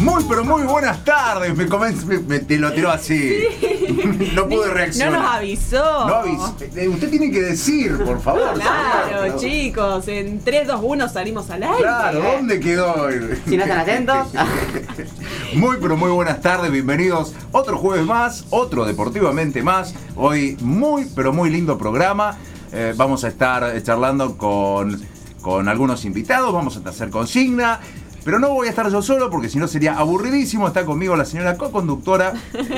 Muy, pero muy buenas tardes. Me, comenz- me- me- te lo tiró así. no pude No reaccionar. nos avisó. No avisó. Eh, Usted tiene que decir, por favor. Claro, chicos, en 3, 2, 1 salimos al aire. Claro, ¿dónde quedó? Si no están atentos. Muy, pero muy buenas tardes, bienvenidos. Otro jueves más, otro deportivamente más. Hoy muy, pero muy lindo programa. Eh, vamos a estar charlando con, con algunos invitados, vamos a hacer consigna. Pero no voy a estar yo solo porque si no sería aburridísimo. Está conmigo la señora co-conductora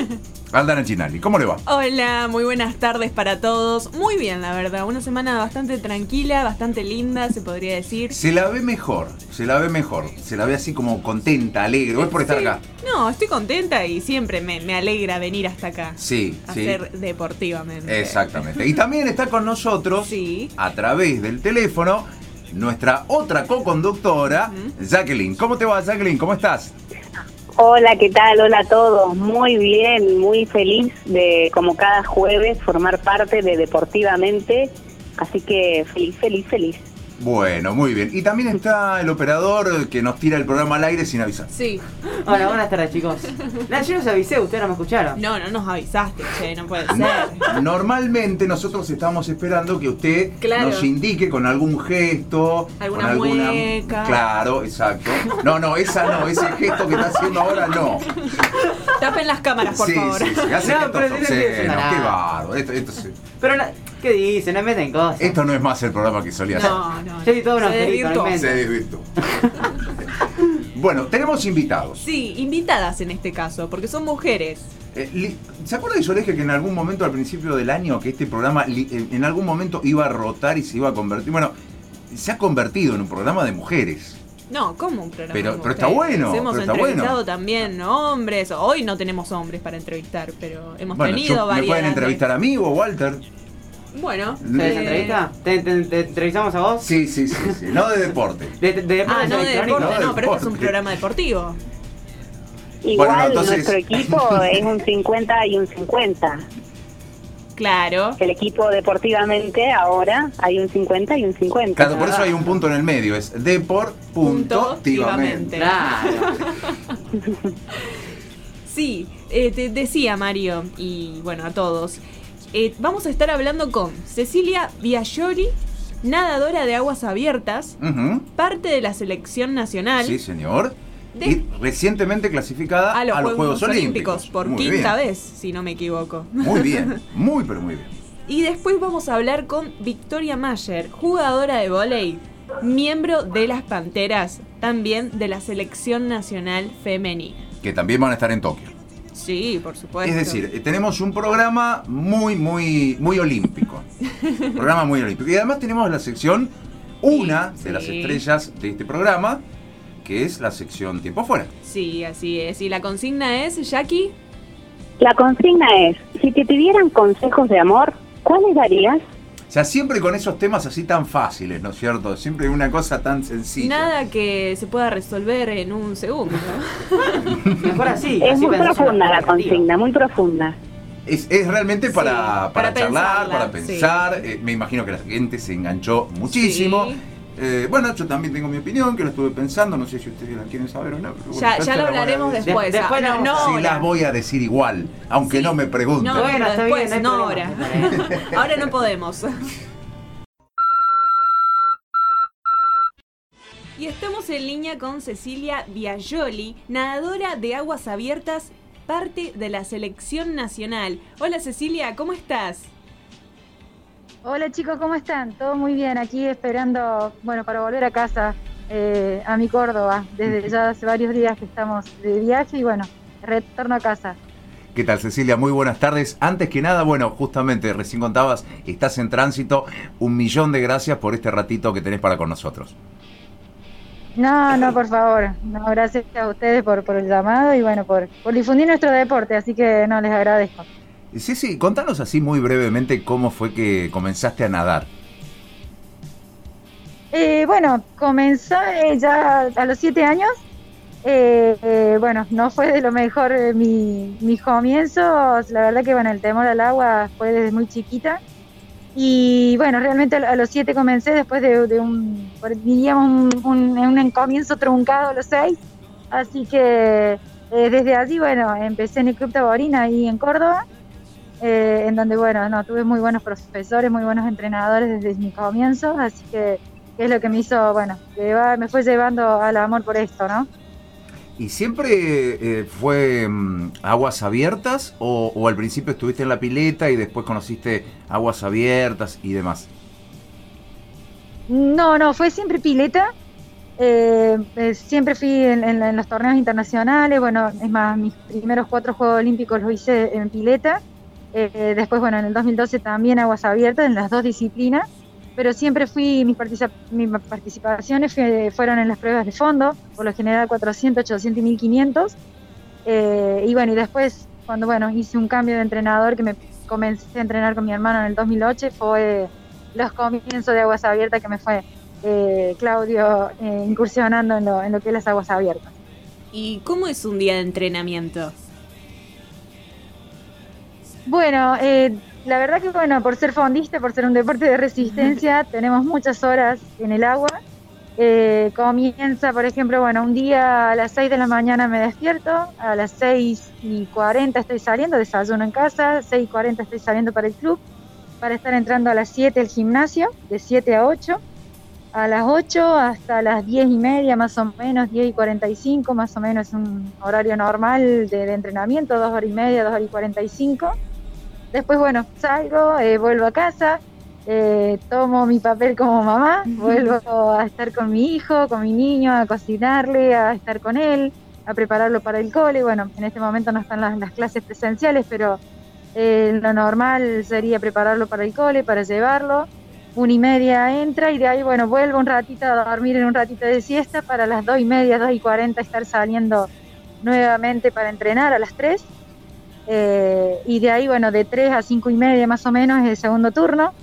Aldana Chinali. ¿Cómo le va? Hola, muy buenas tardes para todos. Muy bien, la verdad. Una semana bastante tranquila, bastante linda, se podría decir. Se la ve mejor, se la ve mejor. Se la ve así como contenta, alegre. ¿Vos por estar Sí. acá? No, estoy contenta y siempre me, me alegra venir hasta acá. Sí, a sí. Hacer deportivamente. Exactamente. Y también está con nosotros, Sí. a través del teléfono, nuestra otra co-conductora, Jacqueline. ¿Cómo te va, Jacqueline? ¿Cómo estás? Hola, ¿qué tal? Hola a todos. Muy bien, muy feliz de, como cada jueves, formar parte de Deportivamente. Así que feliz, feliz, feliz. Bueno, muy bien. Y también está el operador que nos tira el programa al aire sin avisar. Sí. Hola, buenas tardes, chicos. No, yo los avisé, ustedes no me escucharon. No, no nos avisaste, che, no puede ser. Normalmente nosotros estamos esperando que usted Claro. nos indique con algún gesto, Alguna con alguna mueca. Claro, exacto. No, no, esa no, ese gesto que está haciendo ahora no. Tapen las cámaras, por sí, favor. sí, sí, hace No, pero no qué bárbaro. Esto, esto sí. Pero, no- ¿qué dicen? No meten cosas. Esto no es más el programa que solía ser. No, no. Yo di todo Se desvirtuó. Se desvirtuó. bueno, tenemos invitados. Sí, invitadas en este caso, porque son mujeres. Eh, ¿Se acuerda de Soleje que en algún momento al principio del año que este programa li- en algún momento iba a rotar y se iba a convertir? Bueno, se ha convertido en un programa de mujeres. No, como un programa. Pero- de pero está mujeres? bueno, Hemos pero está entrevistado bueno. también hombres. Hoy no tenemos hombres para entrevistar, pero hemos Bueno, tenido yo- ¿me varias. pueden entrevistar a mí o a Walter? Bueno. ¿Ustedes eh, entrevista? ¿Te, te- te entrevistamos a vos? Sí, sí, sí, sí. No de deporte. De, de, de Ah, no de deporte, no, no, pero este es un programa deportivo. Igual Bueno, no, entonces- nuestro equipo es un 50 y un 50. Claro. El equipo Deportivamente ahora hay un 50 y un 50. Claro, por eso hay un punto en el medio, es deport.tivamente. Claro. Sí, eh, te decía Mario, y bueno, a todos. Eh, vamos a estar hablando con Cecilia Biagiori, nadadora de aguas abiertas, parte de la selección nacional. Sí, señor. De- Y recientemente clasificada a los, Juegos, Olímpicos, por Muy quinta bien. vez, si no me equivoco. Muy bien, muy pero muy bien. Y después vamos a hablar con Victoria Mayer, jugadora de vóley, miembro de las Panteras, también de la selección nacional femenina. Que también van a estar en Tokio. Sí, por supuesto. Es decir, eh, tenemos un programa muy, muy, muy olímpico. programa muy olímpico. Y además tenemos la sección, una Sí, de las estrellas de este programa, que es la sección Tiempo Fuera. Sí, así es. Y la consigna es, Jackie, La consigna es, si te pidieran consejos de amor, ¿cuáles darías? O sea, siempre con esos temas así tan fáciles, ¿no es cierto? Siempre una cosa tan sencilla. nada que se pueda resolver en un segundo. Mejor así. es así muy profunda la consigna, muy profunda. Es, es realmente para, Sí, para, para charlar, pensarla, para pensar. Eh, me imagino que la gente se enganchó muchísimo. Sí. Eh, bueno, yo también tengo mi opinión, que lo estuve pensando. No sé si ustedes la quieren saber o no. pero ya, lo hablaremos después. De- después Ah, no, Sí, las voy a decir igual, aunque Sí. no me pregunten. No, Bueno, después, bien, no ahora. ahora no podemos. Y estamos en línea con Cecilia Biagioli, nadadora de aguas abiertas, parte de la selección nacional. Hola Cecilia, ¿cómo estás? Hola chicos, ¿cómo están? Todo muy bien, aquí esperando, bueno, para volver a casa, eh, a mi Córdoba, desde ya hace varios días que estamos de viaje y bueno, retorno a casa. ¿Qué tal, Cecilia? Muy buenas tardes. Antes que nada, bueno, justamente recién contabas, estás en tránsito. Un millón de gracias por este ratito que tenés para con nosotros. No, no, por favor, no, gracias a ustedes por, por el llamado y bueno, por, por difundir nuestro deporte, así que no, les agradezco. Ceci, contanos así muy brevemente cómo fue que comenzaste a nadar. Eh, bueno, comenzó ya a los siete años. Eh, eh, bueno, no fue de lo mejor eh, mi, mis comienzos. La verdad que bueno, el temor al agua fue desde muy chiquita. Y bueno, realmente a los siete comencé después de, un, diríamos, un, un comienzo truncado a los seis. Así que eh, desde allí, bueno, empecé en el Club Taborina ahí en Córdoba, eh, en donde, bueno, no, tuve muy buenos profesores, muy buenos entrenadores desde mi comienzo, así que, es lo que me hizo, bueno, me fue llevando al amor por esto, ¿no? ¿Y siempre eh, fue mm, aguas abiertas o, al principio estuviste en la pileta y después conociste aguas abiertas y demás? No, no, fue siempre pileta. Eh, eh, siempre fui en, los torneos internacionales. Bueno, es más, mis primeros cuatro Juegos Olímpicos los hice en pileta. Después, bueno, en el 2012 también aguas abiertas en las dos disciplinas pero siempre fui, mis, participaciones fueron en las pruebas de fondo, por lo general 400, 800 y 1500. Eh, y bueno, y después, cuando bueno, hice un cambio de entrenador que me comencé a entrenar con mi hermano en el 2008, fue los comienzos de Aguas Abiertas que me fue eh, Claudio eh, incursionando en lo que es las aguas abiertas. ¿Y cómo es un día de entrenamiento? Bueno, eh, la verdad que bueno, por ser fondista, por ser un deporte de resistencia, tenemos muchas horas en el agua. Eh, comienza, por ejemplo, bueno, un día a las 6 de la mañana me despierto, a las 6 y 40 estoy saliendo, desayuno en casa, 6 y 40 estoy saliendo para el club, para estar entrando a las 7 el gimnasio, de 7 a 8, a las 8 hasta las 10 y media más o menos, 10 y 45 más o menos es un horario normal de, de entrenamiento, 2 horas y media, 2 horas y 45 Después, bueno, salgo, eh, vuelvo a casa, eh, tomo mi papel como mamá, vuelvo a estar con mi hijo, con mi niño, a cocinarle, a estar con él, a prepararlo para el cole. Bueno, en este momento no están las, clases presenciales, pero eh, lo normal sería prepararlo para el cole, para llevarlo. Una y media entra y de ahí, bueno, vuelvo un ratito a dormir en un ratito de siesta para las dos y media, dos y cuarenta estar saliendo nuevamente para entrenar a las tres eh, y de ahí, bueno, de 3 a 5 y media más o menos es el segundo turno.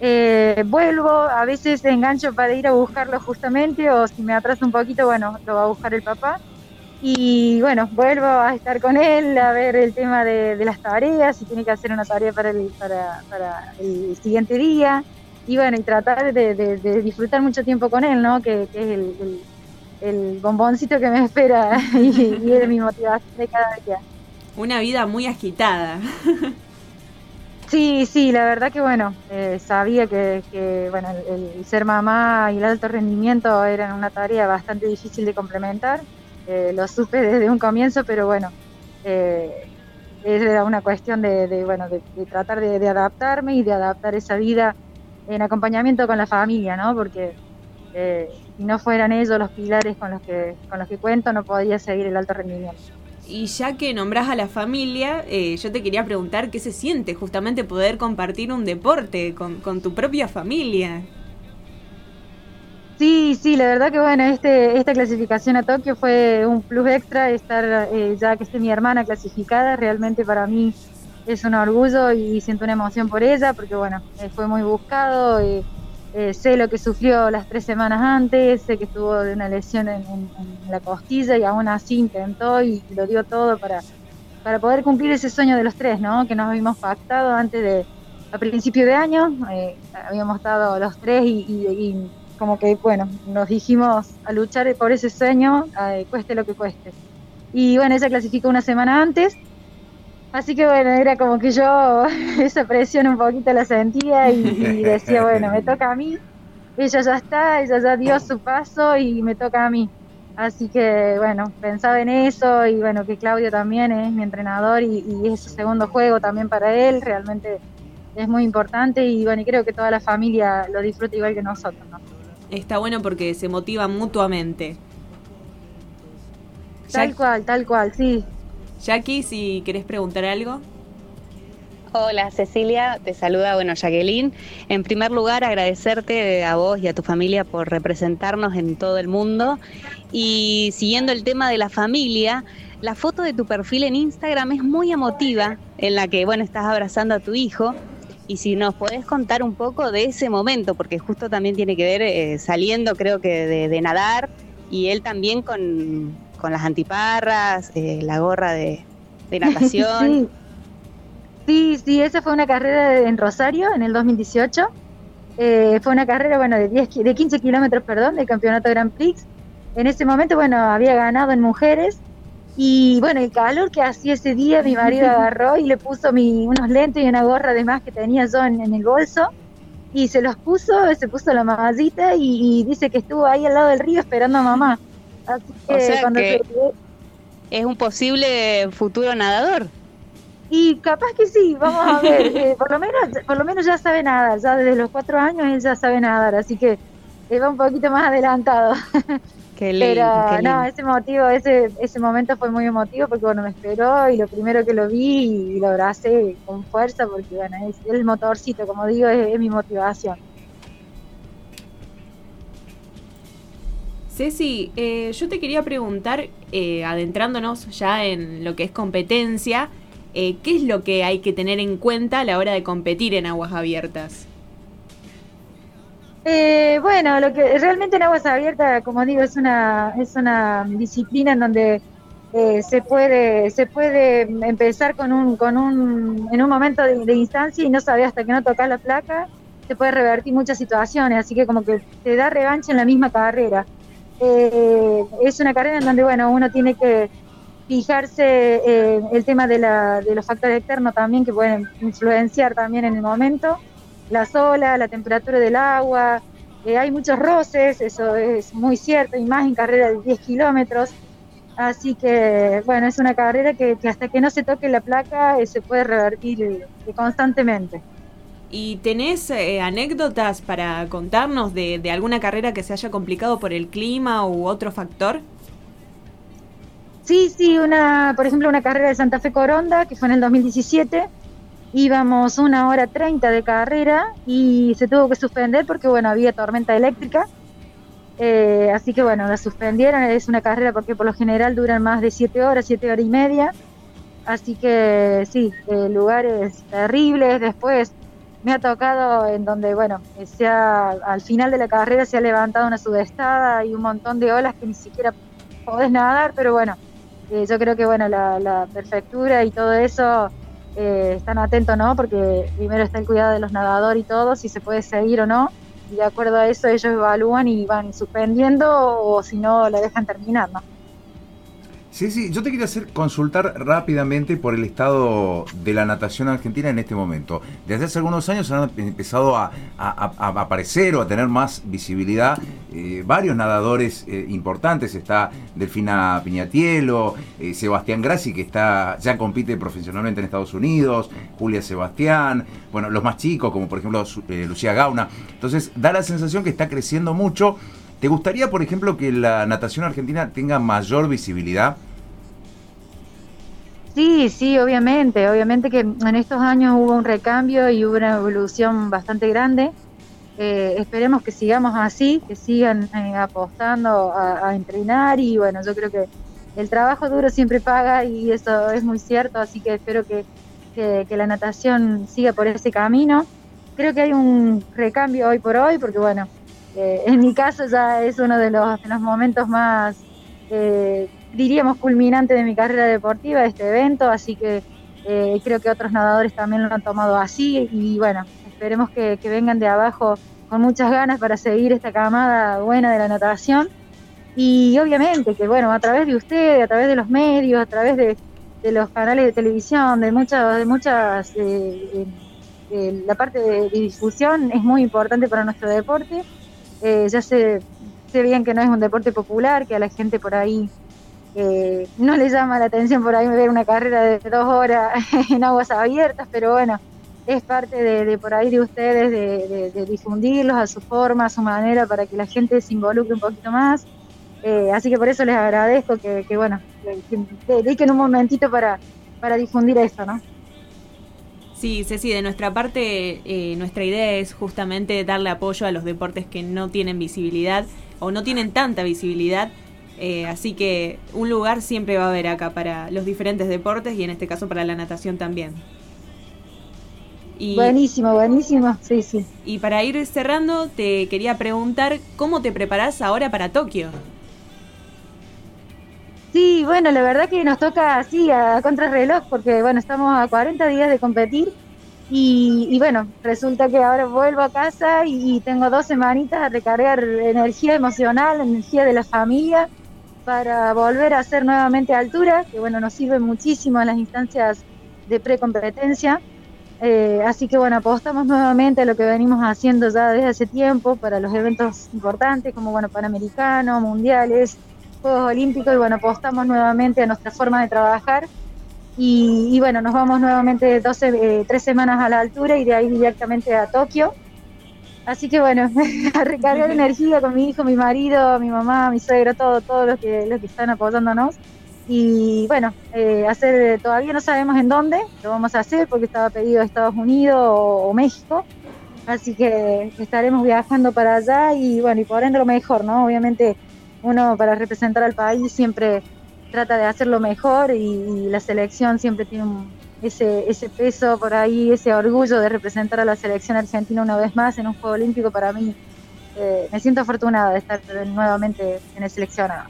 Eh, vuelvo, a veces engancho para ir a buscarlo justamente, o si me atraso un poquito, bueno, lo va a buscar el papá. Y bueno, vuelvo a estar con él, a ver el tema de, las tareas, si tiene que hacer una tarea para el, para, para el siguiente día. Y bueno, y tratar de, disfrutar mucho tiempo con él, ¿no? Que, es el, el, bomboncito que me espera y, y es mi motivación de cada día. Una vida muy agitada. Sí, sí, la verdad que bueno, eh, sabía que, bueno, el, ser mamá y el alto rendimiento eran una tarea bastante difícil de complementar. Eh, lo supe desde un comienzo, pero bueno, eh, era una cuestión de, bueno, de, tratar de, adaptarme y de adaptar esa vida en acompañamiento con la familia, ¿no? Porque si no fueran ellos los pilares con los que con los que cuento, no podía seguir el alto rendimiento. Y ya que nombras a la familia, eh, yo te quería preguntar qué se siente justamente poder compartir un deporte con, tu propia familia. Sí, sí, la verdad que bueno, este, esta clasificación a Tokio fue un plus extra, estar eh, ya que esté mi hermana clasificada, realmente para mí es un orgullo y siento una emoción por ella, porque bueno, eh, fue muy buscado. Eh, sé lo que sufrió las tres semanas antes, sé que estuvo de una lesión en, la costilla y aún así intentó y lo dio todo para, para poder cumplir ese sueño de los tres, ¿no? Que nos habíamos pactado antes de, a principio de año, eh, habíamos estado los tres y, como que, bueno, nos dijimos a luchar por ese sueño, eh, cueste lo que cueste. Y bueno, ella clasificó una semana antes Así que bueno, era como que yo esa presión un poquito la sentía y, decía, bueno, me toca a mí, ella ya está, ella ya dio su paso y me toca a mí. Así que bueno, pensaba en eso y bueno, que Claudio también es mi entrenador y, y es su segundo juego también para él, realmente es muy importante y bueno, y creo que toda la familia lo disfruta igual que nosotros. ¿no? Está bueno porque se motiva mutuamente. Tal cual, tal cual, sí. Jackie, si querés preguntar algo. Hola Cecilia, te saluda, bueno, Jacqueline. En primer lugar, agradecerte a vos y a tu familia por representarnos en todo el mundo. Y siguiendo el tema de la familia, la foto de tu perfil en Instagram es muy emotiva, en la que, bueno, estás abrazando a tu hijo. Y si nos podés contar un poco de ese momento, porque justo también tiene que ver eh, saliendo, creo que, de nadar, y él también con, con las antiparras, eh, la gorra de, natación. sí. sí, esa fue una carrera en Rosario en el 2018. Eh, fue una carrera, bueno, de, 10, de 15 kilómetros, perdón, del campeonato Grand Prix. en ese momento, bueno, había ganado en mujeres y bueno, el calor que hacía ese día, mi marido agarró y le puso mi, unos lentes y una gorra de más que tenía yo en, en el bolso y se los puso, se puso la mamacita y, y dice que estuvo ahí al lado del río esperando a mamá. Así que O sea cuando que- se- Es un posible futuro nadador. Y capaz que sí, vamos a ver. eh, por lo menos, por lo menos ya sabe nadar, ya desde los cuatro años él ya sabe nadar, así que eh, va un poquito más adelantado. Qué lindo. Pero qué lindo. no, ese motivo, ese, ese momento fue muy emotivo porque bueno, me esperó y lo primero que lo vi y lo abracé con fuerza porque bueno, es el motorcito, como digo, es, es mi motivación. Ceci, eh, yo te quería preguntar, eh, adentrándonos ya en lo que es competencia, eh, ¿qué es lo que hay que tener en cuenta a la hora de competir en aguas abiertas? Eh, bueno, lo que realmente en aguas abiertas, como digo, es una es una disciplina en donde eh, se puede se puede empezar con un con un en un momento de, instancia y no saber hasta que no tocas la placa se puede revertir muchas situaciones, así que como que te da revancha en la misma carrera. Eh, es una carrera en donde bueno uno tiene que fijarse eh, el tema de, la, de los factores externos también que pueden influenciar también en el momento las olas, la temperatura del agua, eh, hay muchos roces, eso es muy cierto, y más en carrera de 10 kilómetros. Así que, bueno, es una carrera que, que hasta que no se toque la placa eh, se puede revertir eh, constantemente. ¿Y tenés eh, anécdotas para contarnos de, de alguna carrera que se haya complicado por el clima u otro factor? Sí, sí, una, por ejemplo, una carrera de Santa Fe Coronda, que fue en el 2017. Íbamos una hora treinta de carrera y se tuvo que suspender porque, bueno, había tormenta eléctrica. Eh, así que, bueno, la suspendieron. Es una carrera porque por lo general duran más de siete horas, siete horas y media. Así que, sí, eh, lugares terribles. Después me ha tocado en donde, bueno, se al final de la carrera se ha levantado una sudestada y un montón de olas que ni siquiera podés nadar, pero bueno, eh, yo creo que bueno la, la prefectura y todo eso eh, están atentos, ¿no? Porque primero está el cuidado de los nadadores y todo, si se puede seguir o no, y de acuerdo a eso ellos evalúan y van suspendiendo o si no la dejan terminar, ¿no? Sí, sí, yo te quería hacer consultar rápidamente por el estado de la natación argentina en este momento. Desde hace algunos años han empezado a, aparecer o a tener más visibilidad eh, varios nadadores eh, importantes. Está Delfina Piñatielo, eh, Sebastián Grassi, que está ya compite profesionalmente en Estados Unidos, Julia Sebastián, bueno, los más chicos, como por ejemplo Lucía Gauna. Entonces, da la sensación que está creciendo mucho. ¿Te gustaría, por ejemplo, que la natación argentina tenga mayor visibilidad? Sí, sí, obviamente, obviamente que en estos años hubo un recambio y hubo una evolución bastante grande. Eh, esperemos que sigamos así, que sigan eh, apostando a, entrenar y bueno, yo creo que el trabajo duro siempre paga y eso es muy cierto, así que espero que la natación siga por ese camino. Creo que hay un recambio hoy por hoy, porque bueno, eh, en mi caso ya es uno de los, momentos más, eh, diríamos, culminantes de mi carrera deportiva, este evento, así que eh, creo que otros nadadores también lo han tomado así y bueno, esperemos que, vengan de abajo con muchas ganas para seguir esta camada buena de la natación y obviamente que bueno, a través de ustedes, a través de los medios, a través de, de los canales de televisión, de muchas, de muchas, eh, la parte de difusión es muy importante para nuestro deporte. Eh, ya sé, sé bien que no es un deporte popular, que a la gente por ahí eh, no le llama la atención por ahí ver una carrera de dos horas en aguas abiertas, pero bueno, es parte de, por ahí de ustedes, de, difundirlos a su forma, a su manera, para que la gente se involucre un poquito más. Eh, así que por eso les agradezco que, bueno, que dediquen un momentito para, para difundir esto, ¿no? Sí, Ceci, de nuestra parte, eh, nuestra idea es justamente darle apoyo a los deportes que no tienen visibilidad o no tienen tanta visibilidad. eh, así que un lugar siempre va a haber acá para los diferentes deportes y en este caso para la natación también. Y, Buenísimo, buenísimo, sí, sí. y para ir cerrando, te quería preguntar cómo te preparás ahora para Tokio. Sí, bueno, la verdad que nos toca así a contrarreloj porque bueno, estamos a 40 días de competir Y, bueno, resulta que ahora vuelvo a casa y, tengo dos semanitas a recargar energía emocional, energía de la familia para volver a hacer nuevamente altura, que bueno, nos sirve muchísimo en las instancias de precompetencia. Eh, así que bueno, apostamos nuevamente a lo que venimos haciendo ya desde hace tiempo para los eventos importantes como bueno, Panamericanos, Mundiales, Juegos Olímpicos y bueno, apostamos nuevamente a nuestra forma de trabajar y, y bueno, nos vamos nuevamente 12, eh, tres semanas a la altura y de ahí directamente a Tokio. Así que bueno, a recargar energía con mi hijo, mi marido, mi mamá, mi suegro, todo, todos los que, los que están apoyándonos. Y bueno, eh, hacer, todavía no sabemos en dónde lo vamos a hacer porque estaba pedido Estados Unidos o, o México. Así que estaremos viajando para allá y bueno, y por ende lo mejor, ¿no? Obviamente uno para representar al país siempre trata de hacerlo mejor y, la selección siempre tiene ese, ese peso por ahí, ese orgullo de representar a la selección argentina una vez más en un Juego Olímpico. Para mí, eh, me siento afortunada de estar nuevamente en el seleccionado.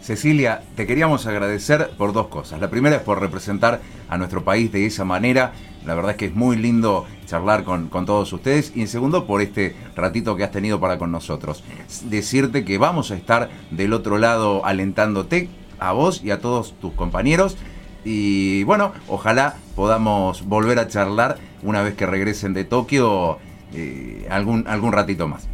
Cecilia, te queríamos agradecer por dos cosas. La primera es por representar a nuestro país de esa manera. La verdad es que es muy lindo charlar con, con, todos ustedes. Y en segundo, por este ratito que has tenido para con nosotros. Decirte que vamos a estar del otro lado alentándote, a vos y a todos tus compañeros. Y bueno, ojalá podamos volver a charlar una vez que regresen de Tokio eh, algún, algún ratito más.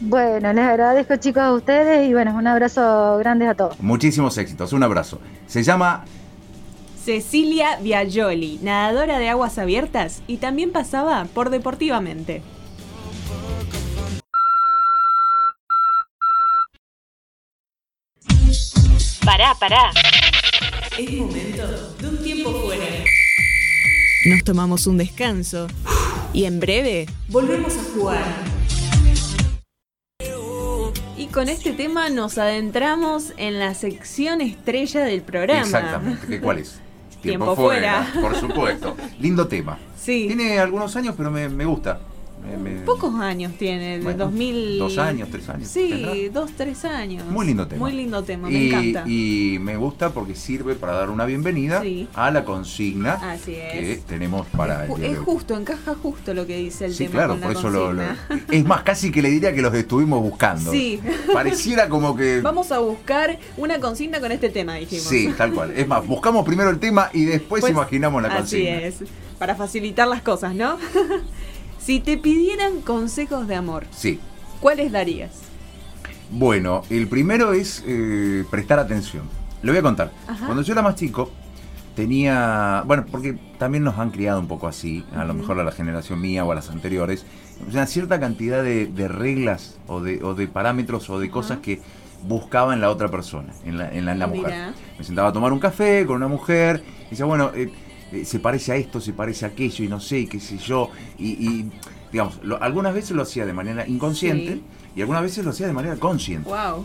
Bueno, les agradezco chicos a ustedes y bueno, un abrazo grande a todos. Muchísimos éxitos, un abrazo. Se llama Cecilia Viagioli, nadadora de aguas abiertas y también pasaba por Deportivamente. Pará, pará. Es momento de un tiempo fuera. Nos tomamos un descanso y en breve volvemos a jugar. Y con este tema nos adentramos en la sección estrella del programa. Exactamente. ¿Qué cuál es? Tiempo, fuera. Por supuesto. Lindo tema. Sí. Tiene algunos años, pero me, me gusta. Me- me- Pocos años tiene, de Bueno, 2000. Dos años, tres años. Sí, tendrá. dos, tres años. Muy lindo tema. Muy lindo tema, me y, encanta. y me gusta porque sirve para dar una bienvenida Sí. a la consigna Así es. que tenemos para es, el es justo, encaja justo lo que dice el Sí, tema. claro, con la por eso lo. Es más, casi que le diría que los estuvimos buscando. Sí. Pareciera como que. Vamos a buscar una consigna con este tema, dijimos. Sí, tal cual. Es más, buscamos primero el tema y después Pues, imaginamos la Así consigna. es, para facilitar las cosas, ¿no? si te pidieran consejos de amor, Sí. ¿cuáles darías? Bueno, el primero es eh, prestar atención. Le voy a contar. Ajá. Cuando yo era más chico, tenía. Bueno, porque también nos han criado un poco así, a lo mejor a la generación mía o a las anteriores, una cierta cantidad de, de reglas o de, o de parámetros o de cosas que buscaba en la otra persona, en la, en la, en la mujer. Me sentaba a tomar un café con una mujer y decía, bueno, eh, eh, se parece a esto, se parece a aquello y no sé, y qué sé yo. Y, y, digamos, lo- algunas veces lo hacía de manera inconsciente Sí. y algunas veces lo hacía de manera consciente. Wow.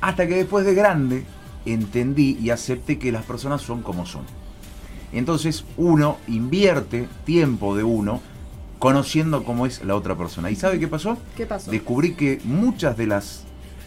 Hasta que después de grande entendí y acepté que las personas son como son. Entonces uno invierte tiempo de uno conociendo cómo es la otra persona. ¿Y sabe qué pasó? ¿Qué pasó? Descubrí que muchas de las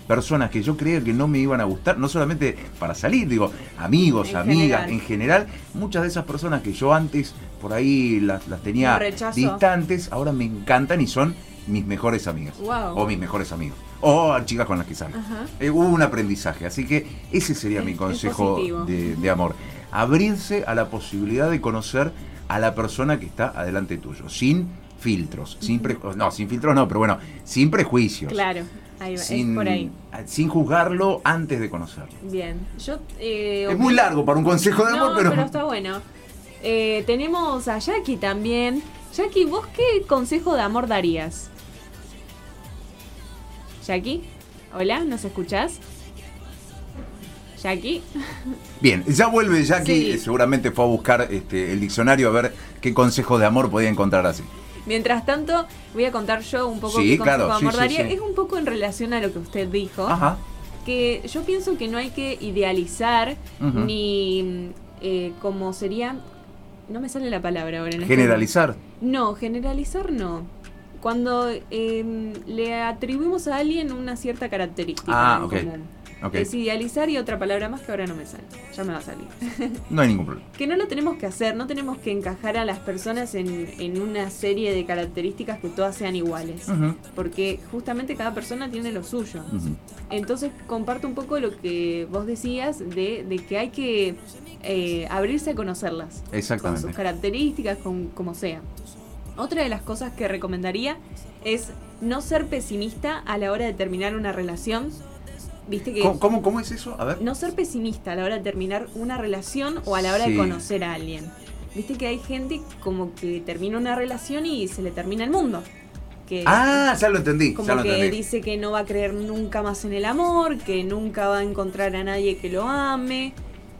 personas que yo creía que no me iban a gustar, no solamente para salir, digo, amigos, En amigas, general. en general, muchas de esas personas que yo antes por ahí las, las tenía distantes, ahora me encantan y son mis mejores amigas. Wow. O mis mejores amigos. O chicas con las que salgo. Eh, hubo un aprendizaje, así que ese sería Es- mi consejo de, de amor. Abrirse a la posibilidad de conocer a la persona que está adelante tuyo, sin filtros, sin pre- no, sin filtros no, pero bueno, sin prejuicios. Claro, ahí va, Sin, es por ahí. sin juzgarlo antes de conocerlo. Bien. Yo, eh, Es muy largo para un consejo de amor, pero, pero está bueno. Eh, tenemos a Jackie también. Jackie, ¿vos qué consejo de amor darías? Jackie, hola, ¿nos escuchás? Jackie, Bien, ya vuelve Jackie, Sí. seguramente fue a buscar este, el diccionario a ver qué consejos de amor podía encontrar así. Mientras tanto voy a contar yo un poco Sí, qué claro, amor sí. Es un poco en relación a lo que usted dijo. Ajá. que yo pienso que no hay que idealizar ni eh, como sería no me sale la palabra ahora en este Generalizar. no generalizar no cuando eh, le atribuimos a alguien una cierta característica Ah, en ok. Común. Ok. Desidealizar y otra palabra más que ahora no me sale. Ya me va a salir. No hay ningún problema. que no lo tenemos que hacer, no tenemos que encajar a las personas en, en una serie de características que todas sean iguales. Porque justamente cada persona tiene lo suyo. Entonces comparto un poco lo que vos decías de, de que hay que eh, abrirse a conocerlas. Con Exactamente. sus características, con como sea. Otra de las cosas que recomendaría es no ser pesimista a la hora de terminar una relación. Viste que ¿Cómo, cómo, cómo es eso? A ver. no ser pesimista a la hora de terminar una relación o a la hora Sí. de conocer a alguien. Viste que hay gente como que termina una relación y se le termina el mundo. Que Ah, ya lo entendí. como ya lo que entendí. dice que no va a creer nunca más en el amor, que nunca va a encontrar a nadie que lo ame,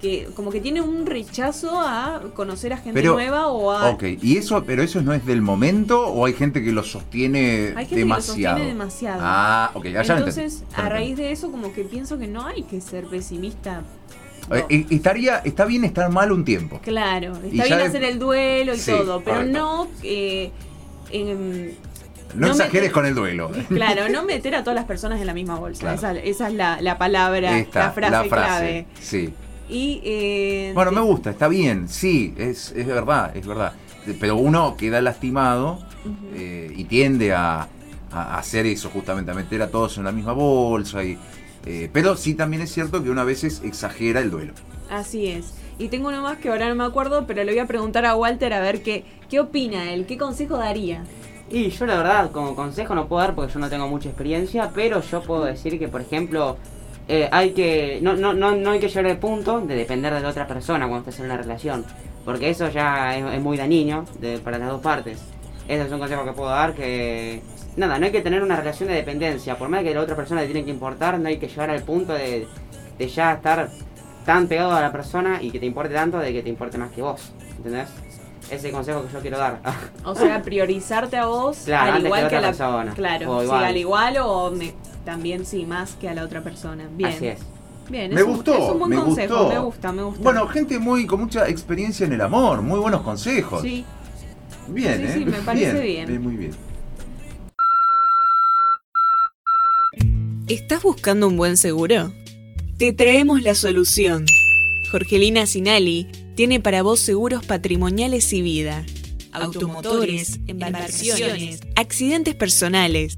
que como que tiene un rechazo a conocer a gente Pero- nueva o a Ok, ¿y eso, pero eso no es del momento o hay gente que lo sostiene Hay gente que lo demasiado? sostiene demasiado. Ah, ok, ya. Entonces, Ya a raíz de eso como que pienso que no hay que ser pesimista. Eh, No. estaría, está bien estar mal un tiempo. Claro, está bien de- hacer el duelo y Sí, todo, pero correcto. no eh, No, No exageres meter- con el duelo. claro, no meter a todas las personas en la misma bolsa. Claro. Esa, esa es la, la palabra, Esta, la frase, clave. Sí. Y eh, Bueno, me gusta, está bien, sí, es, es verdad, es verdad. Pero uno queda lastimado eh, y tiende a, a hacer eso, justamente, a meter a todos en la misma bolsa. Y, eh, pero sí también es cierto que una veces exagera el duelo. Así es. Y tengo uno más que ahora no me acuerdo, pero le voy a preguntar a Walter a ver qué, qué opina él, qué consejo daría. Y yo la verdad, como consejo no puedo dar porque yo no tengo mucha experiencia, pero yo puedo decir que, por ejemplo, eh, hay que no, no, no, no hay que llegar al punto de depender de la otra persona cuando estés en una relación, porque eso ya es, es muy dañino de- para las dos partes. Ese es un consejo que puedo dar que... Nada, no hay que tener una relación de dependencia, por más que la otra persona le tiene que importar, no hay que llegar al punto de, de ya estar tan pegado a la persona y que te importe tanto de que te importe más que vos, ¿entendés? Ese es el consejo que yo quiero dar. O sea, priorizarte a vos Claro, al igual que que, a la otra persona. Claro, O sí, al igual o me- también sí, más que a la otra persona. Bien. Así es. Bien, Me es un- gustó, es un buen me consejo, gustó. me gusta, me gusta. Bueno, gente muy con mucha experiencia en el amor, muy buenos consejos. sí, Bien, Sí, ¿eh? sí, me parece bien. Muy bien. ¿Estás buscando un buen seguro? Te traemos la solución. Jorgelina Sinali tiene para vos seguros patrimoniales y vida, automotores, embarcaciones, accidentes personales,